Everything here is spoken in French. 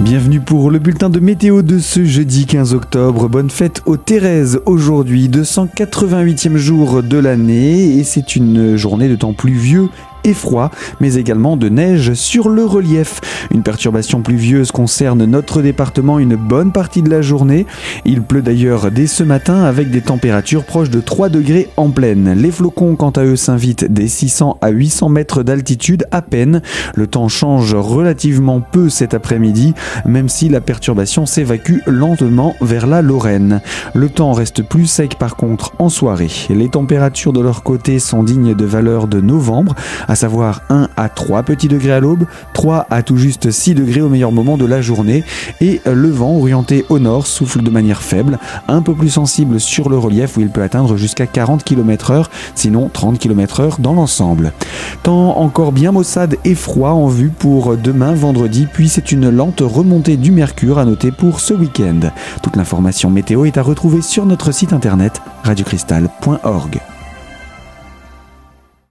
Bienvenue pour le bulletin de météo de ce jeudi 15 octobre. Bonne fête aux Thérèse aujourd'hui, 288e jour de l'année et c'est une journée de temps pluvieux et froid, mais également de neige sur le relief. Une perturbation pluvieuse concerne notre département une bonne partie de la journée. Il pleut d'ailleurs dès ce matin avec des températures proches de 3 degrés en pleine. Les flocons, quant à eux, s'invitent des 600 à 800 mètres d'altitude à peine. Le temps change relativement peu cet après-midi, même si la perturbation s'évacue lentement vers la Lorraine. Le temps reste plus sec par contre en soirée. Les températures de leur côté sont dignes de valeurs de novembre à savoir 1 à 3 petits degrés à l'aube, 3 à tout juste 6 degrés au meilleur moment de la journée, et le vent orienté au nord souffle de manière faible, un peu plus sensible sur le relief où il peut atteindre jusqu'à 40 km/h, sinon 30 km/h dans l'ensemble. Temps encore bien maussade et froid en vue pour demain vendredi, puis c'est une lente remontée du mercure à noter pour ce week-end. Toute l'information météo est à retrouver sur notre site internet radiocristal.org.